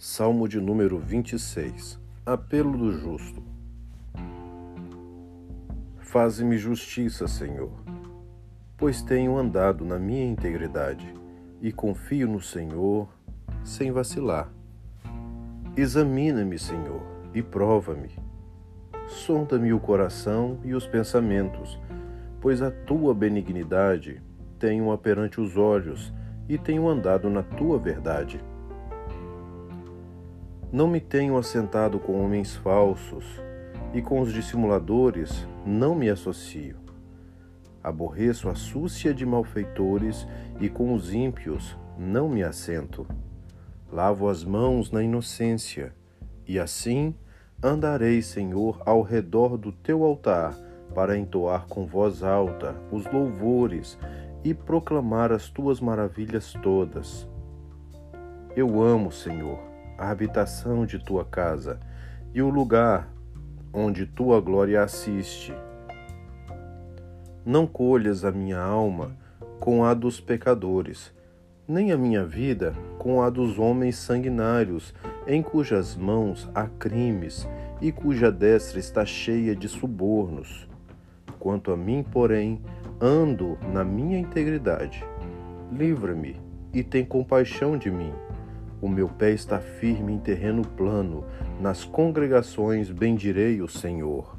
Salmo de número 26 Apelo do Justo Faze-me justiça, Senhor, pois tenho andado na minha integridade e confio no Senhor sem vacilar. Examina-me, Senhor, e prova-me. Sonda-me o coração e os pensamentos, pois a tua benignidade tenho-a perante os olhos e tenho andado na tua verdade. Não me tenho assentado com homens falsos, e com os dissimuladores não me associo. Aborreço a súcia de malfeitores, e com os ímpios não me assento. Lavo as mãos na inocência, e assim andarei, Senhor, ao redor do teu altar, para entoar com voz alta os louvores e proclamar as tuas maravilhas todas. Eu amo, Senhor, a habitação de tua casa e o lugar onde tua glória assiste. Não colhas a minha alma com a dos pecadores, nem a minha vida com a dos homens sanguinários, em cujas mãos há crimes e cuja destra está cheia de subornos. Quanto a mim, porém, ando na minha integridade. Livra-me e tem compaixão de mim o meu pé está firme em terreno plano, nas congregações bendirei o Senhor.